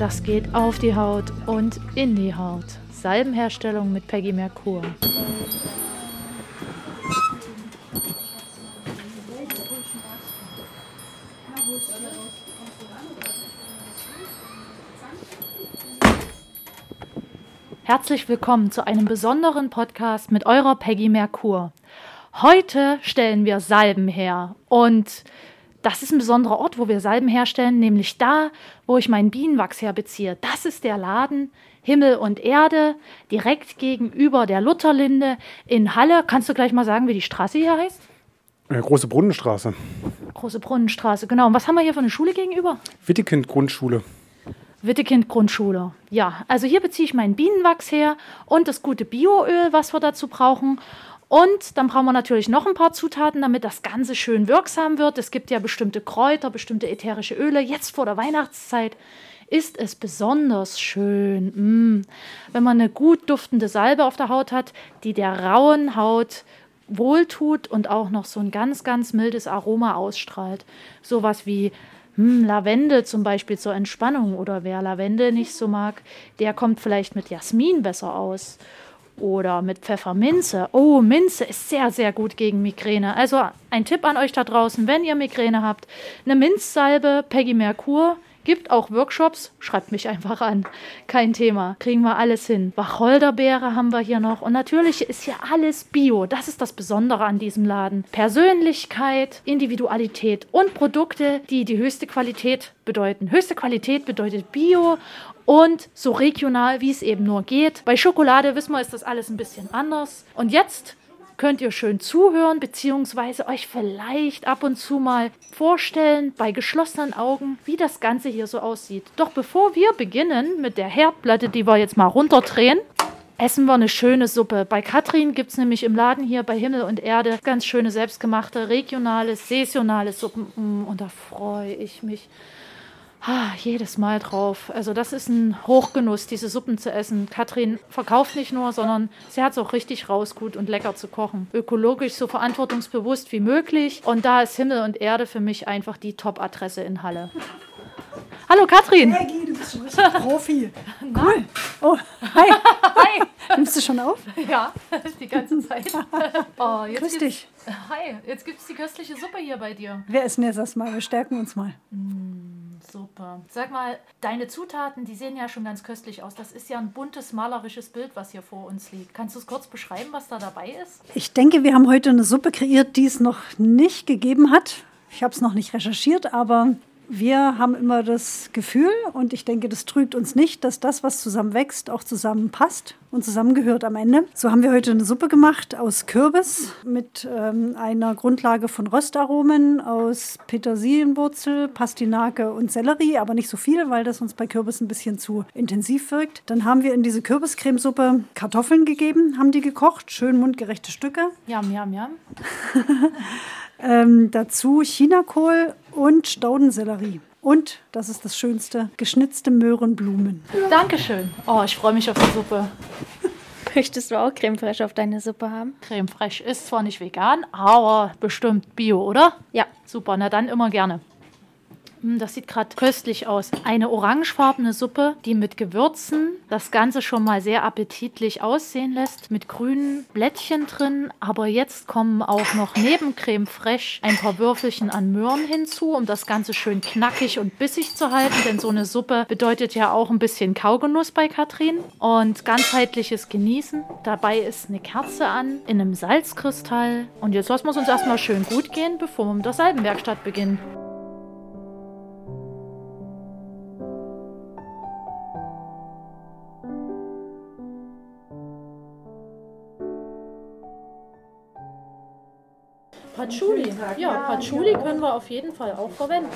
Das geht auf die Haut und in die Haut. Salbenherstellung mit Peggy Merkur. Herzlich willkommen zu einem besonderen Podcast mit eurer Peggy Merkur. Heute stellen wir Salben her und das ist ein besonderer Ort, wo wir Salben herstellen, nämlich da, wo ich meinen Bienenwachs herbeziehe. Das ist der Laden Himmel und Erde, direkt gegenüber der Lutherlinde in Halle. Kannst du gleich mal sagen, wie die Straße hier heißt? Äh, Große Brunnenstraße. Große Brunnenstraße, genau. Und was haben wir hier für eine Schule gegenüber? Wittekind Grundschule. Wittekind Grundschule. Ja, also hier beziehe ich meinen Bienenwachs her und das gute Bioöl, was wir dazu brauchen. Und dann brauchen wir natürlich noch ein paar Zutaten, damit das Ganze schön wirksam wird. Es gibt ja bestimmte Kräuter, bestimmte ätherische Öle. Jetzt vor der Weihnachtszeit ist es besonders schön, mm, wenn man eine gut duftende Salbe auf der Haut hat, die der rauen Haut wohltut und auch noch so ein ganz, ganz mildes Aroma ausstrahlt. Sowas wie hm, Lavende zum Beispiel zur Entspannung oder wer Lavende nicht so mag, der kommt vielleicht mit Jasmin besser aus oder mit Pfefferminze. Oh, Minze ist sehr, sehr gut gegen Migräne. Also ein Tipp an euch da draußen, wenn ihr Migräne habt, eine Minzsalbe, Peggy Merkur, Gibt auch Workshops, schreibt mich einfach an. Kein Thema, kriegen wir alles hin. Wacholderbeere haben wir hier noch und natürlich ist hier alles Bio. Das ist das Besondere an diesem Laden. Persönlichkeit, Individualität und Produkte, die die höchste Qualität bedeuten. Höchste Qualität bedeutet Bio und so regional, wie es eben nur geht. Bei Schokolade wissen wir, ist das alles ein bisschen anders. Und jetzt könnt ihr schön zuhören, beziehungsweise euch vielleicht ab und zu mal vorstellen, bei geschlossenen Augen, wie das Ganze hier so aussieht. Doch bevor wir beginnen mit der Herdplatte, die wir jetzt mal runterdrehen, essen wir eine schöne Suppe. Bei Katrin gibt es nämlich im Laden hier bei Himmel und Erde ganz schöne selbstgemachte, regionale, saisonale Suppen. Mm, und da freue ich mich ah, jedes Mal drauf. Also das ist ein Hochgenuss, diese Suppen zu essen. Katrin verkauft nicht nur, sondern sie hat es auch richtig raus, gut und lecker zu kochen. Ökologisch so verantwortungsbewusst wie möglich. Und da ist Himmel und Erde für mich einfach die Top-Adresse in Halle. Hallo Katrin. Hey du bist schon richtig Profi. Cool. Oh, hi. Hi. Nimmst du schon auf? Ja, die ganze Zeit. Oh, jetzt Grüß dich. Hi, jetzt gibt es die köstliche Suppe hier bei dir. Wir essen jetzt erstmal, wir stärken uns mal. Super. Sag mal, deine Zutaten, die sehen ja schon ganz köstlich aus. Das ist ja ein buntes, malerisches Bild, was hier vor uns liegt. Kannst du es kurz beschreiben, was da dabei ist? Ich denke, wir haben heute eine Suppe kreiert, die es noch nicht gegeben hat. Ich habe es noch nicht recherchiert, aber wir haben immer das Gefühl, und ich denke, das trügt uns nicht, dass das, was zusammen wächst, auch zusammenpasst und zusammengehört am Ende. So haben wir heute eine Suppe gemacht aus Kürbis mit ähm, einer Grundlage von Röstaromen, aus Petersilienwurzel, Pastinake und Sellerie, aber nicht so viel, weil das uns bei Kürbis ein bisschen zu intensiv wirkt. Dann haben wir in diese Kürbiscremesuppe Kartoffeln gegeben, haben die gekocht, schön mundgerechte Stücke. Jam, jam, jam. Ähm, dazu Chinakohl und Staudensellerie. Und, das ist das Schönste, geschnitzte Möhrenblumen. Dankeschön. Oh, ich freue mich auf die Suppe. Möchtest du auch Creme fraiche auf deine Suppe haben? Creme fraiche ist zwar nicht vegan, aber bestimmt bio, oder? Ja. Super, na dann immer gerne. Hm, Das sieht gerade köstlich aus. Eine orangefarbene Suppe, die mit Gewürzen das Ganze schon mal sehr appetitlich aussehen lässt, mit grünen Blättchen drin. Aber jetzt kommen auch noch neben Creme fraiche ein paar Würfelchen an Möhren hinzu, um das Ganze schön knackig und bissig zu halten. Denn so eine Suppe bedeutet ja auch ein bisschen Kaugenuss bei Katrin. Und ganzheitliches Genießen. Dabei ist eine Kerze an, in einem Salzkristall. Und jetzt lassen wir es uns erstmal schön gut gehen, bevor wir mit der Salbenwerkstatt beginnen. Patchouli. Ja, Patchouli können wir auf jeden Fall auch verwenden.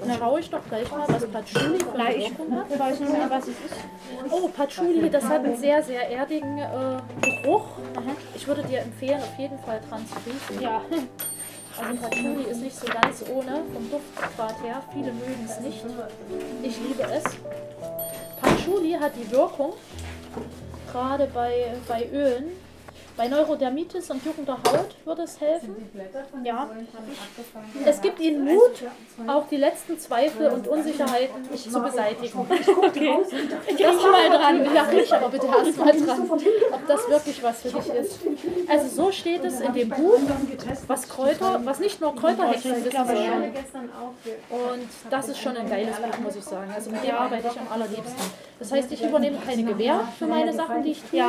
Dann schaue ich doch gleich mal, was Patchouli für eine Wirkung hat. Ich weiß nicht, was es ist. Oh, Patchouli, das hat einen sehr, sehr erdigen äh, Geruch. Ich würde dir empfehlen, auf jeden Fall dran zu riechen. Ja. Also Patchouli ist nicht so ganz ohne vom Duftgrad her. Viele mögen es nicht. Ich liebe es. Patchouli hat die Wirkung, gerade bei, bei Ölen, Bei Neurodermitis und juckender Haut würde es helfen. Ja. Es gibt Ihnen Mut, auch die letzten Zweifel und Unsicherheiten zu beseitigen. Okay. Ich riech mal dran. Ja, riech aber bitte erst mal dran, ob das wirklich was für dich ist. Also so steht es in dem Buch, was Kräuter, was nicht nur Kräuterhexen wissen sollen. Und das ist schon ein geiles Buch, muss ich sagen. Also mit dem arbeite ich am allerliebsten. Das heißt, ich übernehme keine Gewähr für meine Sachen, die ich tue.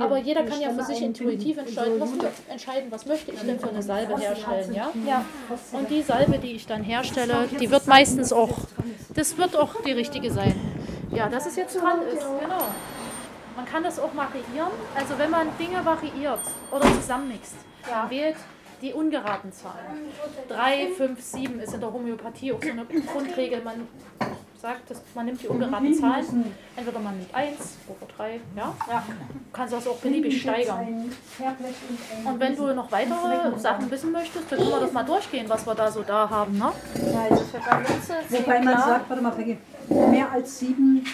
Aber jeder kann ja für sich intuitiv entscheiden, was, entscheiden, was möchte ich denn für eine Salbe herstellen. Ja? Ja. Und die Salbe, die ich dann herstelle, die wird meistens auch, das wird auch die richtige sein. Ja, dass es jetzt dran ist, genau. Man kann das auch variieren. Also wenn man Dinge variiert oder zusammenmixt, dann wählt die ungeraden Zahlen. 3, 5, 7 ist in der Homöopathie auch so eine Grundregel. Man sagt, dass man nimmt die ungeraden Zahlen. Entweder man nimmt 1 oder 3, ja. ja. Du kannst das auch beliebig steigern. Und wenn du noch weitere Sachen wissen möchtest, dann können wir das mal durchgehen, was wir da so da haben. Ne? Also für Balance Wobei man sagt, warte mal, Peggy, mehr als sieben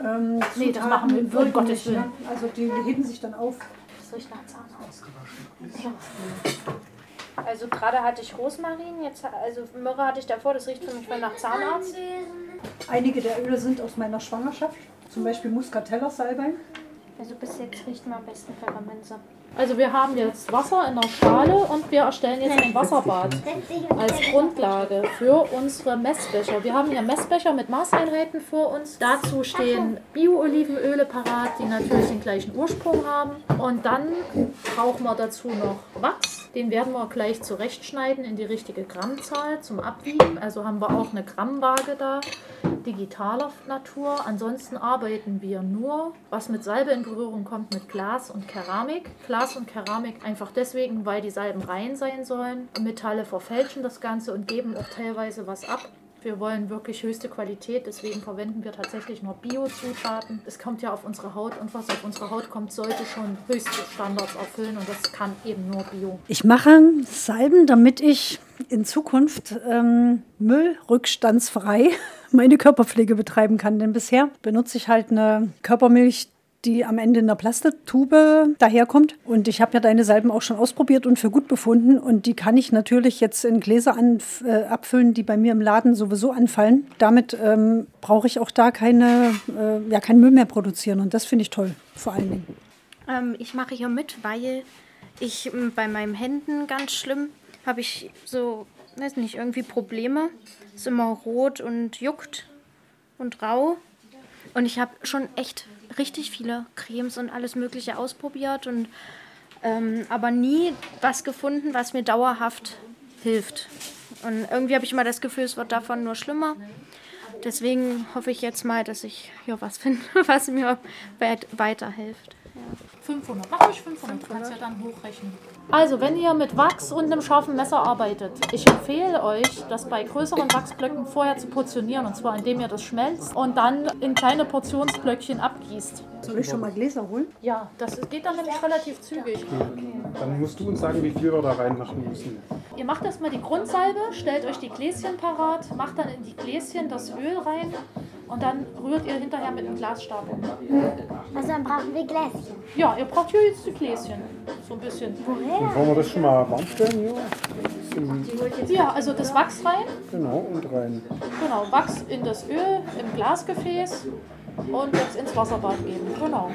ähm, Nee, das machen wir- wirken Gottes nicht, Willen. ne? Also die heben sich dann auf. Das riecht nach Zahnarzt. Also gerade hatte ich Rosmarin, jetzt also Myrrhe hatte ich davor, das riecht für mich voll nach Zahnarzt. Einige der Öle sind aus meiner Schwangerschaft, zum Beispiel Muscatella Salbei. Also bis jetzt riecht mir am besten Pfefferminze. Also wir haben jetzt Wasser in der Schale und wir erstellen jetzt ein Wasserbad als Grundlage für unsere Messbecher. Wir haben hier Messbecher mit Maßeinheiten vor uns. Dazu stehen Bio-Olivenöle parat, die natürlich den gleichen Ursprung haben. Und dann brauchen wir dazu noch Wachs. Den werden wir gleich zurechtschneiden in die richtige Grammzahl zum Abwiegen. Also haben wir auch eine Grammwaage da, digitaler Natur. Ansonsten arbeiten wir nur, was mit Salbe in Berührung kommt, mit Glas und Keramik. Glas und Keramik einfach deswegen, weil die Salben rein sein sollen. Metalle verfälschen das Ganze und geben auch teilweise was ab. Wir wollen wirklich höchste Qualität, deswegen verwenden wir tatsächlich nur Bio-Zutaten. Es kommt ja auf unsere Haut und was auf unsere Haut kommt, sollte schon höchste Standards erfüllen und das kann eben nur Bio. Ich mache Salben, damit ich in Zukunft ähm, müllrückstandsfrei meine Körperpflege betreiben kann. Denn bisher benutze ich halt eine Körpermilch, die am Ende in einer Plastiktube daherkommt. Und ich habe ja deine Salben auch schon ausprobiert und für gut befunden. Und die kann ich natürlich jetzt in Gläser an, äh, abfüllen, die bei mir im Laden sowieso anfallen. Damit ähm, brauche ich auch da keine, äh, ja, keinen Müll mehr produzieren. Und das finde ich toll, vor allen Dingen. Ähm, ich mache hier mit, weil ich ähm, bei meinen Händen ganz schlimm habe ich so, weiß nicht, irgendwie Probleme. Ist immer rot und juckt und rau. Und ich habe schon echt richtig viele Cremes und alles Mögliche ausprobiert und ähm, aber nie was gefunden, was mir dauerhaft hilft. Und irgendwie habe ich immer das Gefühl, es wird davon nur schlimmer. Deswegen hoffe ich jetzt mal, dass ich hier was finde, was mir weit weiterhilft. 500. Mach ruhig 500, du kannst ja dann hochrechnen. Also, wenn ihr mit Wachs und einem scharfen Messer arbeitet, ich empfehle euch, das bei größeren Wachsblöcken vorher zu portionieren. Und zwar, indem ihr das schmelzt und dann in kleine Portionsblöckchen abgießt. Soll ich schon mal Gläser holen? Ja, das geht dann nämlich relativ zügig. Dann musst du uns sagen, wie viel wir da reinmachen müssen. Ihr macht erstmal die Grundsalbe, stellt euch die Gläschen parat, macht dann in die Gläschen das Öl rein und dann rührt ihr hinterher mit einem Glasstab um. Also dann brauchen wir Gläschen. Ja, ihr braucht hier jetzt die Gläschen. So ein bisschen. Dann wollen wir das schon mal warm stellen hier. Ja, also das Wachs rein. genau, und rein. Genau, Wachs in das Öl im Glasgefäß und jetzt ins Wasserbad geben. Genau.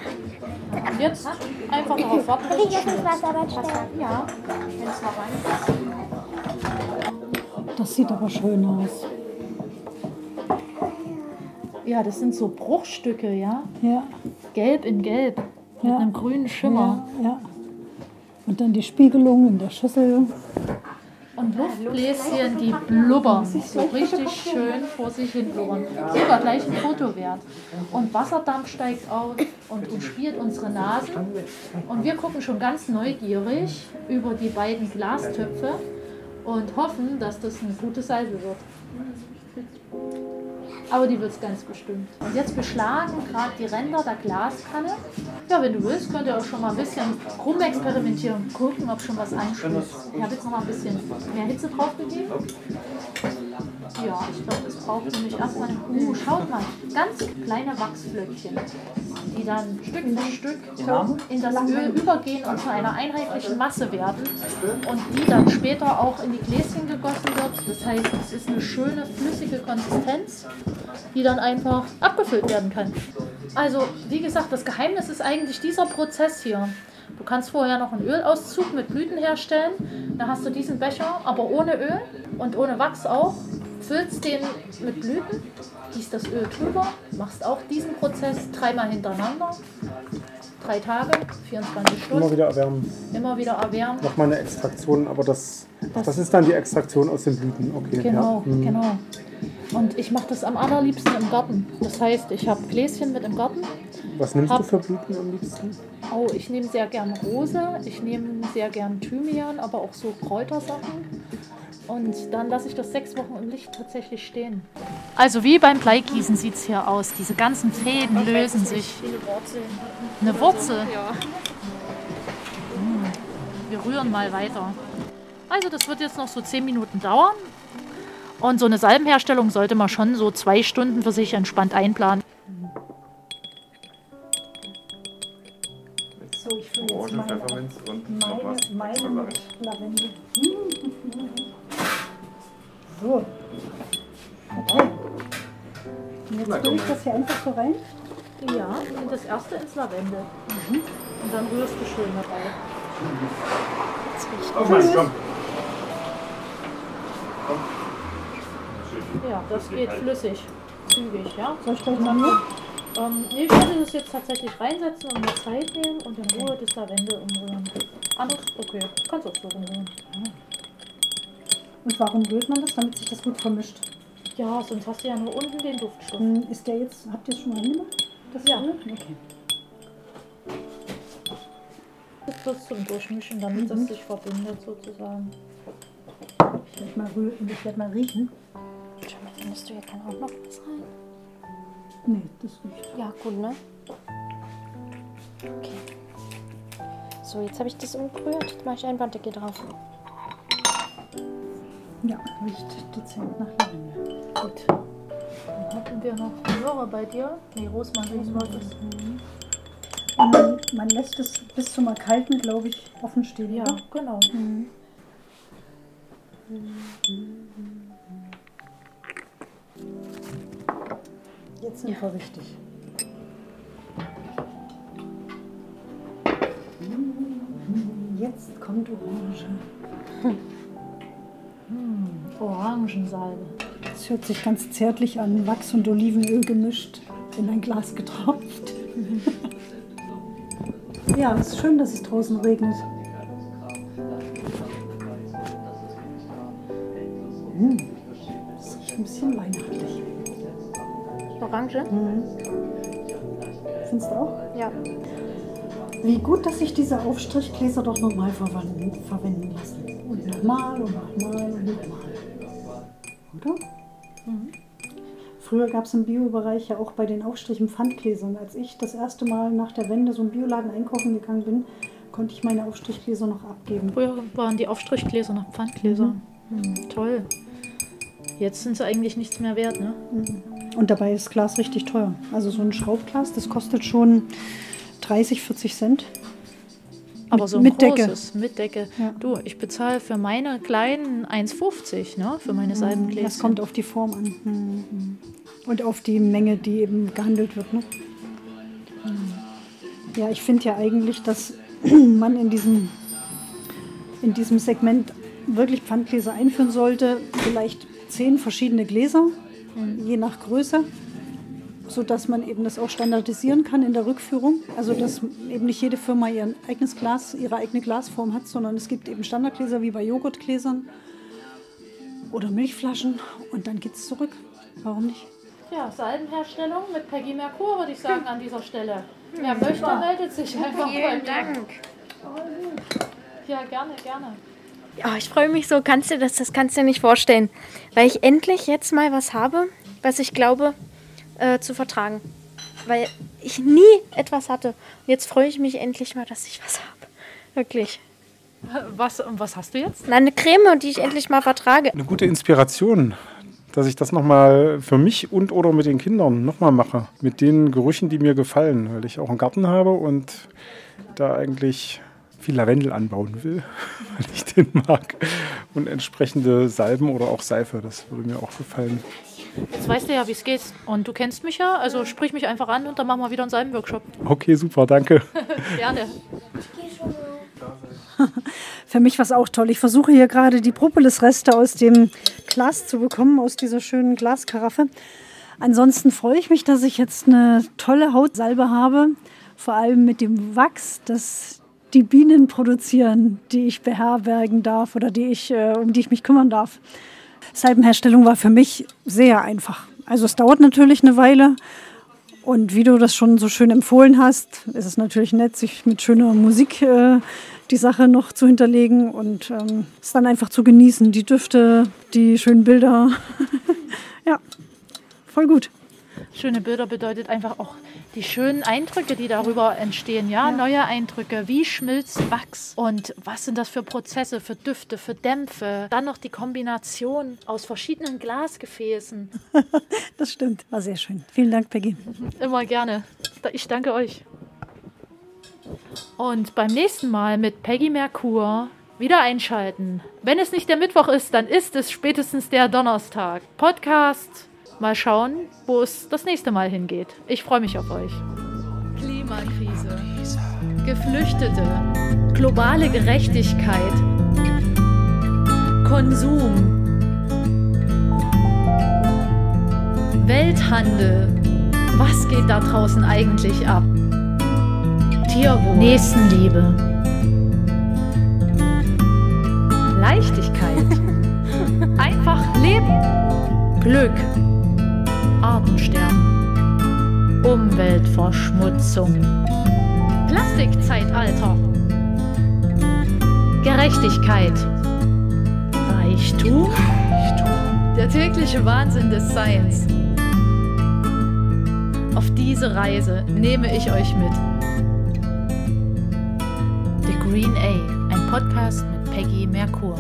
Und jetzt einfach darauf warten, Kann ich jetzt ins. Wasserbad stellen? Ja, wenn es noch rein ist. Das sieht aber schön aus. Ja, das sind so Bruchstücke, ja. Ja. Gelb in Gelb. Mit Ja. einem grünen Schimmer. Ja, ja. Und dann die Spiegelung in der Schüssel. Und Luftbläschen, die blubbern. So richtig schön vor sich hin blubbern. Sogar gleich ein Foto wert. Und Wasserdampf steigt auf und umspielt unsere Nasen. Und wir gucken schon ganz neugierig über die beiden Glastöpfe und hoffen, dass das eine gute Salbe wird. Aber die wird es ganz bestimmt. Und jetzt beschlagen gerade die Ränder der Glaskanne. Ja, wenn du willst, könnt ihr auch schon mal ein bisschen rumexperimentieren, gucken, ob schon was einschließt. Ich habe jetzt noch mal ein bisschen mehr Hitze drauf gegeben. Ja, ich glaube, das braucht nämlich erstmal, uh, schaut mal, ganz kleine Wachsflöckchen, die dann Stück für Stück in das Öl übergehen und zu einer einheitlichen Masse werden und die dann später auch in die Gläschen gegossen wird. Das heißt, es ist eine schöne flüssige Konsistenz, die dann einfach abgefüllt werden kann. Also, wie gesagt, das Geheimnis ist eigentlich dieser Prozess hier. Du kannst vorher noch einen Ölauszug mit Blüten herstellen. Dann hast du diesen Becher, aber ohne Öl und ohne Wachs auch. Füllst den mit Blüten, gießt das Öl drüber, machst auch diesen Prozess dreimal hintereinander. Drei Tage, 24 Stunden. Immer wieder erwärmen. Immer wieder erwärmen. Nochmal eine Extraktion, aber das, das ist dann die Extraktion aus den Blüten. Okay. Genau, Ja. Hm. genau. Und ich mache das am allerliebsten im Garten. Das heißt, ich habe Gläschen mit im Garten. Was nimmst du Hab- für Blüten am liebsten? Oh, ich nehme sehr gern Rose, ich nehme sehr gern Thymian, aber auch so Kräutersachen. Und dann lasse ich das sechs Wochen im Licht tatsächlich stehen. Also wie beim Bleigießen sieht es hier aus. Diese ganzen Fäden lösen sich. Eine Wurzel? Ja. Hm, Wir rühren mal weiter. Also das wird jetzt noch so zehn Minuten dauern. Und so eine Salbenherstellung sollte man schon so zwei Stunden für sich entspannt einplanen. Das hier einfach so rein. Ja, und das erste ins Lavendel. Und dann rührst du schön dabei. Oh Mann, komm. Ja, das geht flüssig, zügig, ja. Soll ich gleich mal hier? Ähm, nee, ich würde das jetzt tatsächlich reinsetzen und mir Zeit nehmen und in Ruhe das Lavendel umrühren. Anders? Okay, kannst auch so rumrühren. Und warum rührt man das? Damit sich das gut vermischt. Ja, sonst hast du ja nur unten den Duftstoff. Hm, Ist der jetzt, habt ihr es schon reingemacht? Das Ja. alle? Okay. Das bloß zum Durchmischen, damit das sich verbindet sozusagen. Ich werde mal, rühren, ich werd mal riechen. Findest du, hier kann auch noch was rein? Nee, das riecht. Ja, gut, ne? Okay. So, jetzt habe ich das umgerührt. Jetzt mache ich ein Wanddecke drauf. Ja, riecht dezent nach Lavendel. Gut. Dann hatten wir noch Möhre bei dir. Nee, Rosmarin war das. Und man, man lässt es bis zum Erkalten, glaube ich, offen stehen. Ja, oder? genau. Jetzt sind wir richtig. Jetzt kommt Orange. Orangensalbe. Das hört sich ganz zärtlich an. Wachs und Olivenöl gemischt, in ein Glas getropft. ja, es ist schön, dass es draußen regnet. Mm, Das riecht ein bisschen weihnachtlich. Orange? Findest du auch? Ja. Wie gut, dass sich diese Aufstrichgläser doch nochmal verwenden, verwenden lassen. Und nochmal und nochmal und nochmal. Oder? Früher gab es im Bio-Bereich ja auch bei den Aufstrichen Pfandgläsern. Als ich das erste Mal nach der Wende so im Bioladen einkaufen gegangen bin, konnte ich meine Aufstrichgläser noch abgeben. Früher waren die Aufstrichgläser noch Pfandgläser. Hm, toll. Jetzt sind sie eigentlich nichts mehr wert, ne? Und dabei ist Glas richtig teuer. Also so ein Schraubglas, das kostet schon 30, 40 Cent. Aber so ein mit Decke. großes, mit Decke. Ja. Du, ich bezahle für meine kleinen 1,50, ne? Für meine Salbengläser. Das kommt auf die Form an. Mhm. Und auf die Menge, die eben gehandelt wird. Ne? Ja, ich finde ja eigentlich, dass man in diesem, in diesem Segment wirklich Pfandgläser einführen sollte. Vielleicht zehn verschiedene Gläser, je nach Größe, sodass man eben das auch standardisieren kann in der Rückführung. Also dass eben nicht jede Firma ihr eigenes Glas, ihre eigene Glasform hat, sondern es gibt eben Standardgläser wie bei Joghurtgläsern oder Milchflaschen und dann geht's zurück. Warum nicht? Ja, Salbenherstellung mit Peggy Merkur, würde ich sagen, an dieser Stelle. Wer möchte, meldet sich einfach bei mir. Vielen Dank. Ja, gerne, gerne. Oh, ich freue mich so, kannst du das, das kannst du dir nicht vorstellen. Weil ich endlich jetzt mal was habe, was ich glaube äh, zu vertragen. Weil ich nie etwas hatte. Und jetzt freue ich mich endlich mal, dass ich was habe. Wirklich. Was, und was hast du jetzt? Na, eine Creme, die ich endlich mal vertrage. Eine gute Inspiration dass ich das nochmal für mich und oder mit den Kindern nochmal mache. Mit den Gerüchen, die mir gefallen, weil ich auch einen Garten habe und da eigentlich viel Lavendel anbauen will, weil ich den mag. Und entsprechende Salben oder auch Seife, das würde mir auch gefallen. Jetzt weißt du ja, wie es geht. Und du kennst mich ja, also sprich mich einfach an und dann machen wir wieder einen Salbenworkshop. Okay, super, danke. Gerne. Für mich war es auch toll. Ich versuche hier gerade die Propolisreste aus dem Glas zu bekommen, aus dieser schönen Glaskaraffe. Ansonsten freue ich mich, dass ich jetzt eine tolle Hautsalbe habe, vor allem mit dem Wachs, das die Bienen produzieren, die ich beherbergen darf oder die ich, äh, um die ich mich kümmern darf. Salbenherstellung war für mich sehr einfach. Also es dauert natürlich eine Weile. Und wie du das schon so schön empfohlen hast, ist es natürlich nett, sich mit schöner Musik äh, die Sache noch zu hinterlegen und ähm, es dann einfach zu genießen. Die Düfte, die schönen Bilder. ja, voll gut. Schöne Bilder bedeutet einfach auch die schönen Eindrücke, die darüber entstehen. Ja, ja, neue Eindrücke. Wie schmilzt Wachs? Und was sind das für Prozesse, für Düfte, für Dämpfe? Dann noch die Kombination aus verschiedenen Glasgefäßen. das stimmt. War sehr schön. Vielen Dank, Peggy. Immer gerne. Ich danke euch. Und beim nächsten Mal mit Peggy Merkur wieder einschalten. Wenn es nicht der Mittwoch ist, dann ist es spätestens der Donnerstag. Podcast Mal schauen, wo es das nächste Mal hingeht. Ich freue mich auf euch. Klimakrise, Geflüchtete, globale Gerechtigkeit, Konsum, Welthandel. Was geht da draußen eigentlich ab? Tierwohl, Nächstenliebe, Leichtigkeit, einfach leben, Glück. Artensterben, Umweltverschmutzung, Plastikzeitalter, Gerechtigkeit, Reichtum, der tägliche Wahnsinn des Seins. Auf diese Reise nehme ich euch mit. The Green A, ein Podcast mit Peggy Merkur.